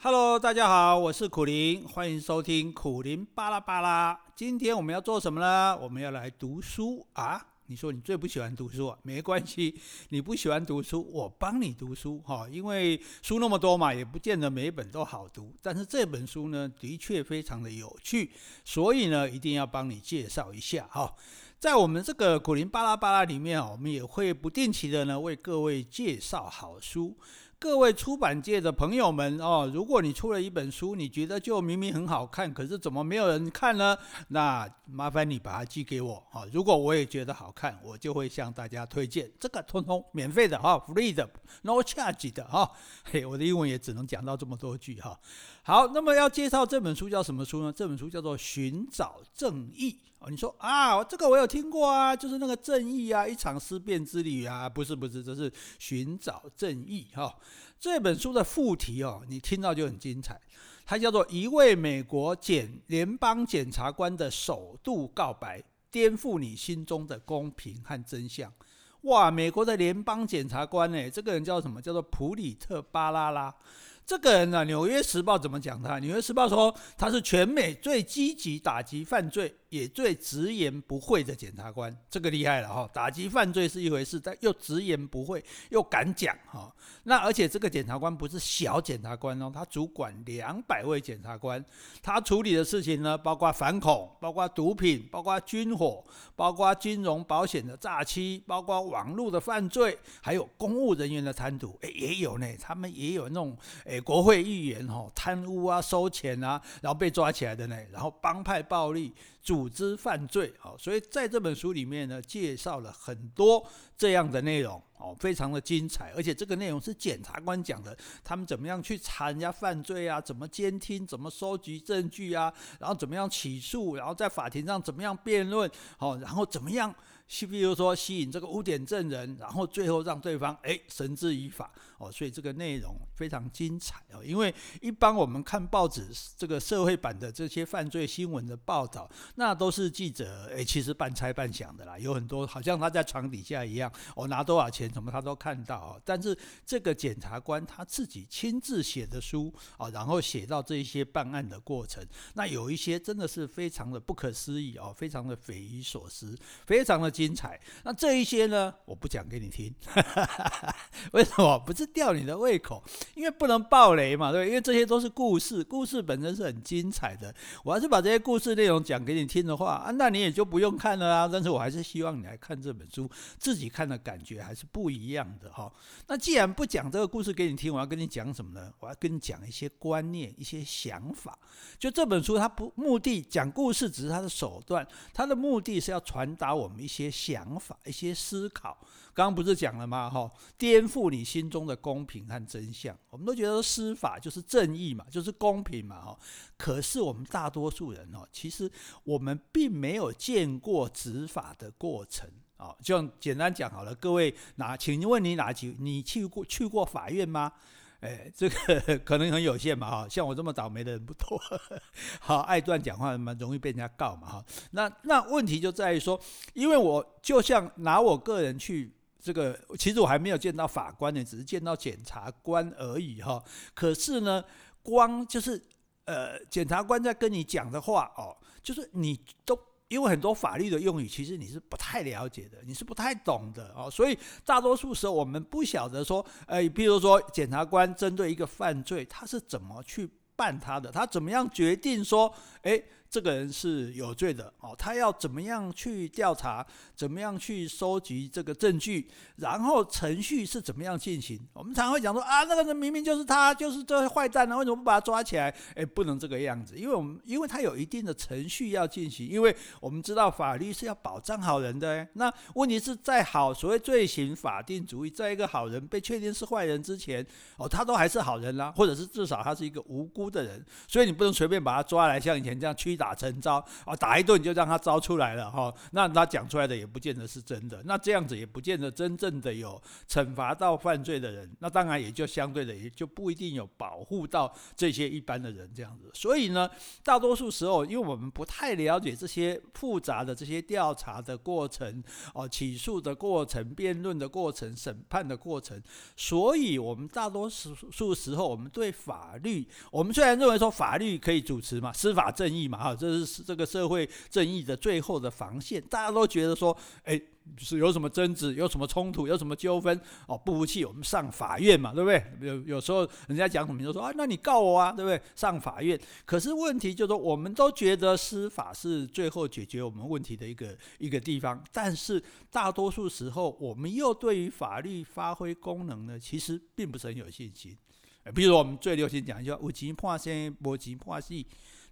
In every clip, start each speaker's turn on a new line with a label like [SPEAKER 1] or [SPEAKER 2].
[SPEAKER 1] Hello，大家好，我是苦苓，欢迎收听苦苓巴拉巴拉。今天我们要做什么呢？我们要来读书啊！你说你最不喜欢读书啊？没关系，你不喜欢读书，我帮你读书哈。因为书那么多嘛，也不见得每一本都好读。但是这本书呢，的确非常的有趣，所以呢，一定要帮你介绍一下哈。在我们这个苦苓巴拉巴拉里面啊，我们也会不定期的呢，为各位介绍好书。各位出版界的朋友们哦，如果你出了一本书，你觉得就明明很好看，可是怎么没有人看呢？那麻烦你把它寄给我哈。如果我也觉得好看，我就会向大家推荐。这个通通免费的哈，free 的，no charge 的哈。嘿，我的英文也只能讲到这么多句哈。好，那么要介绍这本书叫什么书呢？这本书叫做《寻找正义》。哦，你说啊，这个我有听过啊，就是那个正义啊，一场思辨之旅啊，不是不是，这是寻找正义哈、哦。这本书的副题哦，你听到就很精彩，它叫做《一位美国检联邦检察官的首度告白，颠覆你心中的公平和真相》。哇，美国的联邦检察官呢，这个人叫什么？叫做普里特·巴拉拉。这个人呢，《纽约时报》怎么讲他？《纽约时报》说他是全美最积极打击犯罪。也最直言不讳的检察官，这个厉害了哈！打击犯罪是一回事，但又直言不讳，又敢讲哈。那而且这个检察官不是小检察官哦，他主管两百位检察官，他处理的事情呢，包括反恐，包括毒品，包括军火，包括金融保险的诈欺，包括网络的犯罪，还有公务人员的贪渎，诶，也有呢。他们也有那种诶，国会议员哈，贪污啊，收钱啊，然后被抓起来的呢，然后帮派暴力。组织犯罪，好，所以在这本书里面呢，介绍了很多这样的内容，哦，非常的精彩，而且这个内容是检察官讲的，他们怎么样去查人家犯罪啊，怎么监听，怎么收集证据啊，然后怎么样起诉，然后在法庭上怎么样辩论，哦，然后怎么样。吸，比如说吸引这个污点证人，然后最后让对方哎绳之以法哦，所以这个内容非常精彩哦。因为一般我们看报纸这个社会版的这些犯罪新闻的报道，那都是记者哎其实半猜半想的啦，有很多好像他在床底下一样，我拿多少钱什么他都看到啊。但是这个检察官他自己亲自写的书啊，然后写到这些办案的过程，那有一些真的是非常的不可思议哦，非常的匪夷所思，非常的。精彩，那这一些呢，我不讲给你听，为什么？不是吊你的胃口，因为不能爆雷嘛，对，因为这些都是故事，故事本身是很精彩的。我要是把这些故事内容讲给你听的话，啊，那你也就不用看了啊。但是我还是希望你来看这本书，自己看的感觉还是不不一样的哈。那既然不讲这个故事给你听，我要跟你讲什么呢？我要跟你讲一些观念、一些想法。就这本书，它不目的讲故事只是它的手段，它的目的是要传达我们一些。想法，一些思考，刚刚不是讲了吗？哈，颠覆你心中的公平和真相。我们都觉得司法就是正义嘛，就是公平嘛，哈。可是我们大多数人哦，其实我们并没有见过执法的过程好。就简单讲好了，各位哪，请问你哪几？你去过去过法院吗？哎，这个可能很有限嘛，哈，像我这么倒霉的人不多，好，爱断讲话嘛，容易被人家告嘛，哈。那那问题就在于说，因为我就像拿我个人去这个，其实我还没有见到法官呢，只是见到检察官而已，哈。可是呢，光就是呃，检察官在跟你讲的话哦，就是你都。因为很多法律的用语，其实你是不太了解的，你是不太懂的哦，所以大多数时候我们不晓得说，诶，比如说检察官针对一个犯罪，他是怎么去办他的，他怎么样决定说，诶。这个人是有罪的哦，他要怎么样去调查，怎么样去收集这个证据，然后程序是怎么样进行？我们常会讲说啊，那个人明明就是他，就是这坏蛋呢，为什么不把他抓起来？哎，不能这个样子，因为我们因为他有一定的程序要进行，因为我们知道法律是要保障好人的。那问题是在好所谓罪行法定主义，在一个好人被确定是坏人之前，哦，他都还是好人啦，或者是至少他是一个无辜的人，所以你不能随便把他抓来，像以前这样驱。打成招啊，打一顿就让他招出来了哈。那他讲出来的也不见得是真的，那这样子也不见得真正的有惩罚到犯罪的人，那当然也就相对的也就不一定有保护到这些一般的人这样子。所以呢，大多数时候，因为我们不太了解这些复杂的这些调查的过程哦，起诉的过程、辩论的过程、审判的过程，所以我们大多数时候，我们对法律，我们虽然认为说法律可以主持嘛，司法正义嘛，哈，这是这个社会正义的最后的防线，大家都觉得说，诶。是有什么争执，有什么冲突，有什么纠纷哦，不服气，我们上法院嘛，对不对？有有时候人家讲什么就说啊，那你告我啊，对不对？上法院。可是问题就是说，我们都觉得司法是最后解决我们问题的一个一个地方，但是大多数时候，我们又对于法律发挥功能呢，其实并不是很有信心。比如我们最流行讲一句话：有钱判生，没钱判死。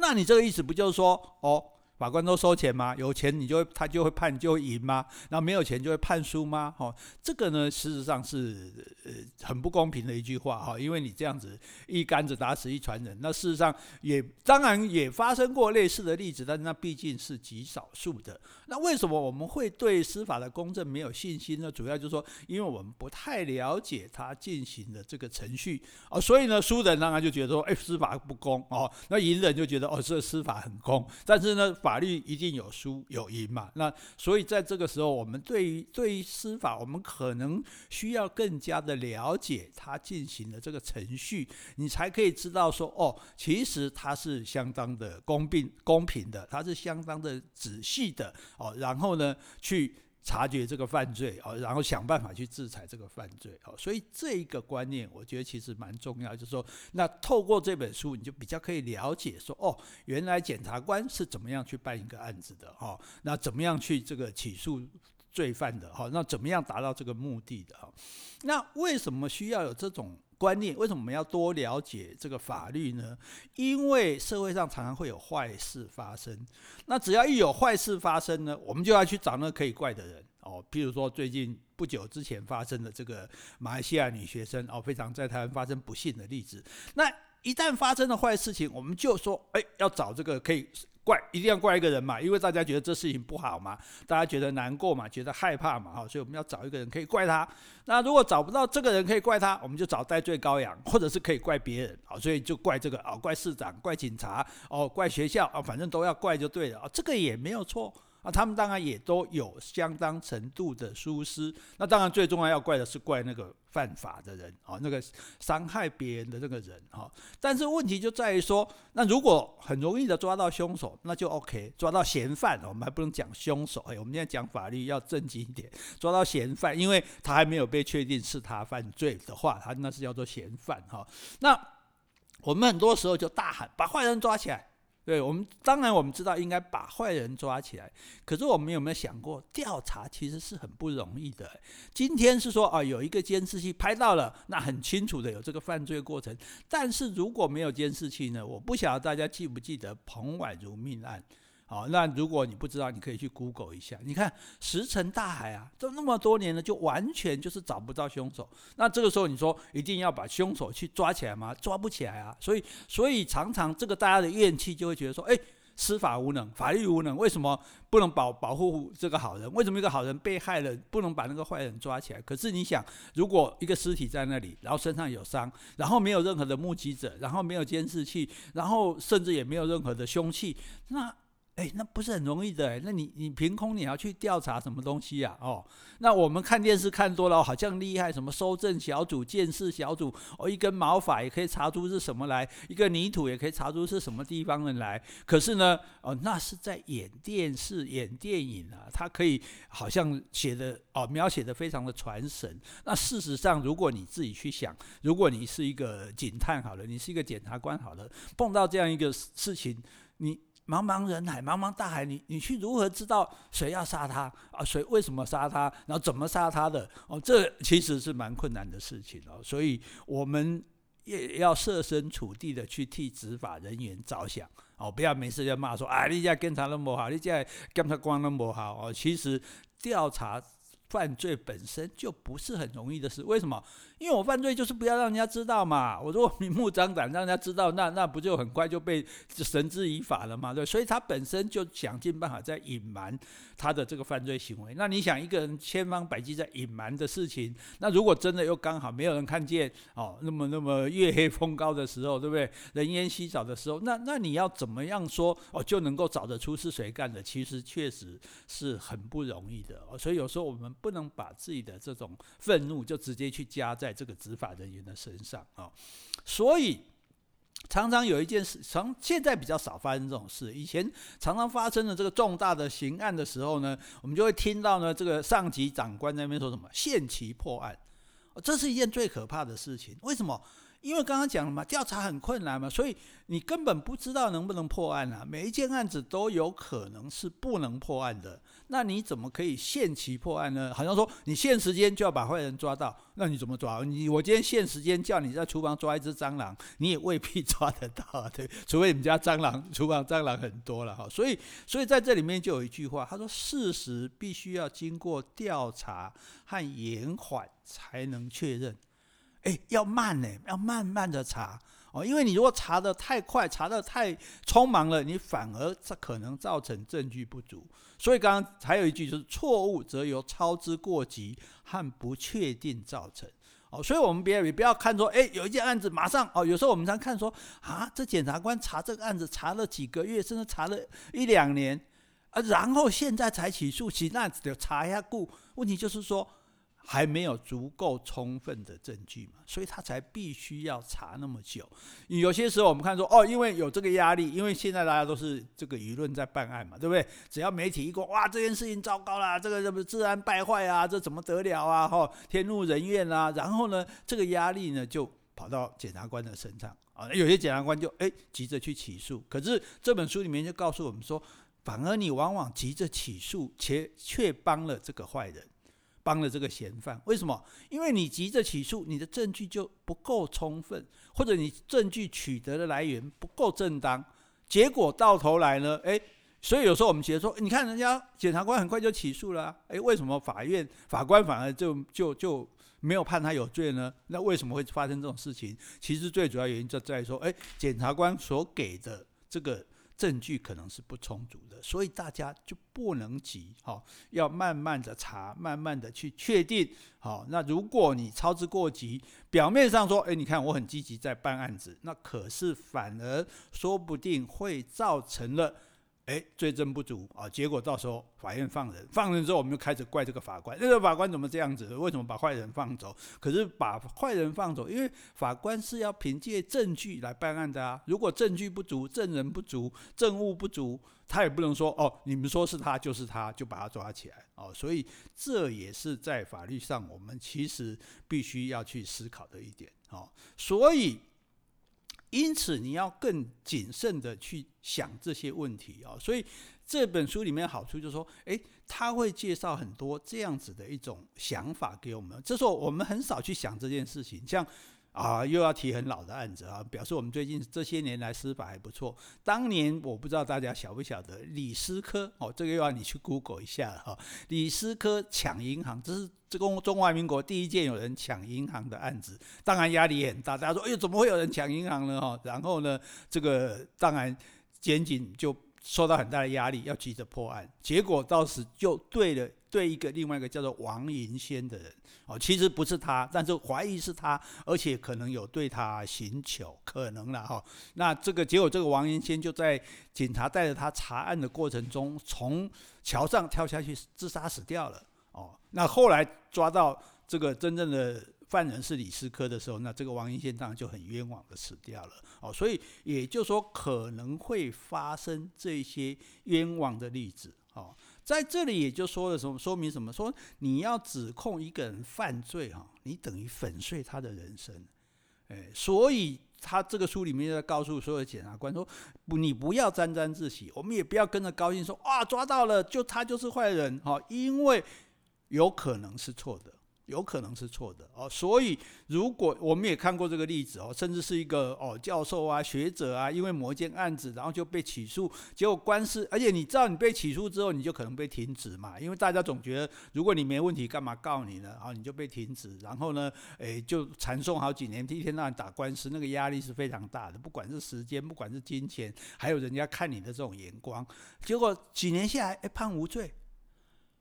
[SPEAKER 1] 那你这个意思不就是说，哦？法官都收钱吗？有钱你就会他就会判就会赢吗？那没有钱就会判输吗？哦，这个呢，事实上是呃很不公平的一句话哈，因为你这样子一竿子打死一船人。那事实上也当然也发生过类似的例子，但那毕竟是极少数的。那为什么我们会对司法的公正没有信心呢？主要就是说，因为我们不太了解他进行的这个程序哦，所以呢，输人当然就觉得说，哎，司法不公哦，那赢人就觉得哦，这司法很公，但是呢。法律一定有输有赢嘛？那所以在这个时候，我们对于对于司法，我们可能需要更加的了解它进行的这个程序，你才可以知道说，哦，其实它是相当的公平公平的，它是相当的仔细的哦。然后呢，去。察觉这个犯罪哦，然后想办法去制裁这个犯罪哦，所以这一个观念我觉得其实蛮重要，就是说，那透过这本书，你就比较可以了解说，哦，原来检察官是怎么样去办一个案子的哈，那怎么样去这个起诉罪犯的哈，那怎么样达到这个目的的哈，那为什么需要有这种？观念，为什么我们要多了解这个法律呢？因为社会上常常会有坏事发生，那只要一有坏事发生呢，我们就要去找那可以怪的人哦。譬如说最近不久之前发生的这个马来西亚女学生哦，非常在台湾发生不幸的例子。那一旦发生了坏事情，我们就说，哎，要找这个可以。怪一定要怪一个人嘛，因为大家觉得这事情不好嘛，大家觉得难过嘛，觉得害怕嘛，哈，所以我们要找一个人可以怪他。那如果找不到这个人可以怪他，我们就找戴罪羔羊，或者是可以怪别人，啊，所以就怪这个啊，怪市长，怪警察，哦，怪学校啊，反正都要怪就对了啊，这个也没有错。那，他们当然也都有相当程度的疏失。那当然最重要要怪的是怪那个犯法的人啊，那个伤害别人的那个人哈。但是问题就在于说，那如果很容易的抓到凶手，那就 OK；抓到嫌犯，我们还不能讲凶手。哎，我们现在讲法律要正经一点，抓到嫌犯，因为他还没有被确定是他犯罪的话，他那是叫做嫌犯哈。那我们很多时候就大喊把坏人抓起来。对我们，当然我们知道应该把坏人抓起来，可是我们有没有想过，调查其实是很不容易的。今天是说啊，有一个监视器拍到了，那很清楚的有这个犯罪过程。但是如果没有监视器呢？我不晓得大家记不记得彭婉如命案。好，那如果你不知道，你可以去 Google 一下。你看石沉大海啊，都那么多年了，就完全就是找不到凶手。那这个时候你说一定要把凶手去抓起来吗？抓不起来啊。所以，所以常常这个大家的怨气就会觉得说，哎，司法无能，法律无能，为什么不能保保护这个好人？为什么一个好人被害了，不能把那个坏人抓起来？可是你想，如果一个尸体在那里，然后身上有伤，然后没有任何的目击者，然后没有监视器，然后甚至也没有任何的凶器，那。哎，那不是很容易的哎。那你你凭空你要去调查什么东西呀？哦，那我们看电视看多了，好像厉害，什么搜证小组、鉴识小组，哦，一根毛发也可以查出是什么来，一个泥土也可以查出是什么地方的来。可是呢，哦，那是在演电视、演电影啊，它可以好像写的哦，描写的非常的传神。那事实上，如果你自己去想，如果你是一个警探好了，你是一个检察官好了，碰到这样一个事情，你。茫茫人海，茫茫大海，你你去如何知道谁要杀他啊？谁为什么杀他？然后怎么杀他的？哦，这其实是蛮困难的事情哦。所以我们也要设身处地的去替执法人员着想哦，不要没事就骂说啊，你家检察那么好，你家检察官那么好哦。其实调查犯罪本身就不是很容易的事，为什么？因为我犯罪就是不要让人家知道嘛。我如果明目张胆让人家知道，那那不就很快就被绳之以法了嘛？对，所以他本身就想尽办法在隐瞒他的这个犯罪行为。那你想，一个人千方百计在隐瞒的事情，那如果真的又刚好没有人看见哦，那么那么月黑风高的时候，对不对？人烟稀少的时候，那那你要怎么样说哦就能够找得出是谁干的？其实确实是很不容易的。所以有时候我们不能把自己的这种愤怒就直接去加在。这个执法人员的身上啊，所以常常有一件事，常现在比较少发生这种事。以前常常发生的这个重大的刑案的时候呢，我们就会听到呢，这个上级长官那边说什么“限期破案”，这是一件最可怕的事情。为什么？因为刚刚讲了嘛，调查很困难嘛，所以你根本不知道能不能破案啊。每一件案子都有可能是不能破案的，那你怎么可以限期破案呢？好像说你限时间就要把坏人抓到，那你怎么抓？你我今天限时间叫你在厨房抓一只蟑螂，你也未必抓得到，对，除非你们家蟑螂厨房蟑螂很多了哈。所以，所以在这里面就有一句话，他说事实必须要经过调查和延缓才能确认。哎，要慢呢，要慢慢的查哦，因为你如果查得太快，查得太匆忙了，你反而这可能造成证据不足。所以刚刚还有一句就是错误则由操之过急和不确定造成哦，所以我们别也不要看说，哎，有一件案子马上哦，有时候我们常看说啊，这检察官查这个案子查了几个月，甚至查了一两年啊，然后现在才起诉，其那就查一下故，问题就是说。还没有足够充分的证据嘛，所以他才必须要查那么久。有些时候我们看说，哦，因为有这个压力，因为现在大家都是这个舆论在办案嘛，对不对？只要媒体一过，哇，这件事情糟糕啦，这个什么治安败坏啊，这怎么得了啊？哈，天怒人怨啊，然后呢，这个压力呢就跑到检察官的身上啊，有些检察官就哎急着去起诉。可是这本书里面就告诉我们说，反而你往往急着起诉，且却帮了这个坏人。帮了这个嫌犯，为什么？因为你急着起诉，你的证据就不够充分，或者你证据取得的来源不够正当，结果到头来呢？诶，所以有时候我们觉得说，你看人家检察官很快就起诉了，诶，为什么法院法官反而就就就没有判他有罪呢？那为什么会发生这种事情？其实最主要原因就在于说，诶，检察官所给的这个。证据可能是不充足的，所以大家就不能急，哈，要慢慢的查，慢慢的去确定，好，那如果你操之过急，表面上说，诶，你看我很积极在办案子，那可是反而说不定会造成了。哎，罪证不足啊，结果到时候法院放人，放人之后我们就开始怪这个法官，那个法官怎么这样子？为什么把坏人放走？可是把坏人放走，因为法官是要凭借证据来办案的啊。如果证据不足，证人不足，证物不足，他也不能说哦，你们说是他就是他，就把他抓起来哦。所以这也是在法律上我们其实必须要去思考的一点哦。所以。因此，你要更谨慎的去想这些问题啊。所以这本书里面好处就是说，诶，他会介绍很多这样子的一种想法给我们。这时候我们很少去想这件事情，像。啊，又要提很老的案子啊，表示我们最近这些年来司法还不错。当年我不知道大家晓不晓得李思科哦，这个又要你去 Google 一下哈。李思科抢银行，这是这个中华民国第一件有人抢银行的案子，当然压力也很大。大家说，哎呦，怎么会有人抢银行呢？哈，然后呢，这个当然检警就受到很大的压力，要急着破案。结果到时就对了，对一个另外一个叫做王银仙的人。哦，其实不是他，但是怀疑是他，而且可能有对他刑求，可能了哈。那这个结果，这个王银仙就在警察带着他查案的过程中，从桥上跳下去自杀死掉了。哦，那后来抓到这个真正的犯人是李思科的时候，那这个王银仙当然就很冤枉的死掉了。哦，所以也就是说，可能会发生这些冤枉的例子。哦。在这里也就说了什么，说明什么？说你要指控一个人犯罪哈，你等于粉碎他的人生，哎，所以他这个书里面在告诉所有检察官说，不，你不要沾沾自喜，我们也不要跟着高兴说，啊，抓到了，就他就是坏人哈，因为有可能是错的有可能是错的哦。所以如果我们也看过这个例子哦，甚至是一个哦教授啊、学者啊，因为某一件案子，然后就被起诉，结果官司，而且你知道你被起诉之后，你就可能被停职嘛，因为大家总觉得如果你没问题，干嘛告你呢？啊，你就被停职，然后呢，诶，就缠讼好几年，第一天到晚打官司，那个压力是非常大的，不管是时间，不管是金钱，还有人家看你的这种眼光，结果几年下来，哎，判无罪。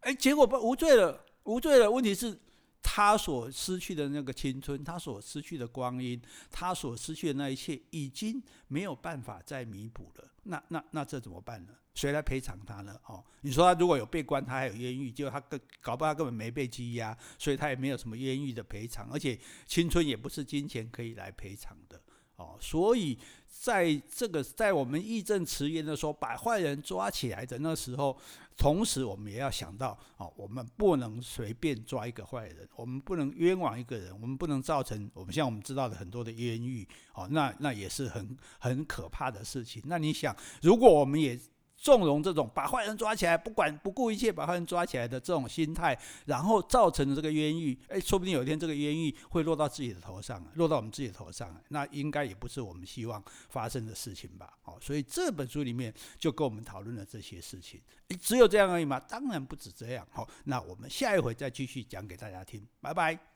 [SPEAKER 1] 哎，结果不无罪了，无罪了。问题是，他所失去的那个青春，他所失去的光阴，他所失去的那一切，已经没有办法再弥补了。那那那这怎么办呢？谁来赔偿他呢？哦，你说他如果有被关，他还有冤狱，就他根搞不好他根本没被羁押，所以他也没有什么冤狱的赔偿，而且青春也不是金钱可以来赔偿的。哦，所以在这个在我们义正辞严的说，把坏人抓起来的那时候，同时我们也要想到，哦，我们不能随便抓一个坏人，我们不能冤枉一个人，我们不能造成我们像我们知道的很多的冤狱，哦，那那也是很很可怕的事情。那你想，如果我们也纵容这种把坏人抓起来，不管不顾一切把坏人抓起来的这种心态，然后造成的这个冤狱，哎，说不定有一天这个冤狱会落到自己的头上，落到我们自己的头上，那应该也不是我们希望发生的事情吧？哦，所以这本书里面就跟我们讨论了这些事情。只有这样而已吗？当然不止这样。好，那我们下一回再继续讲给大家听。拜拜。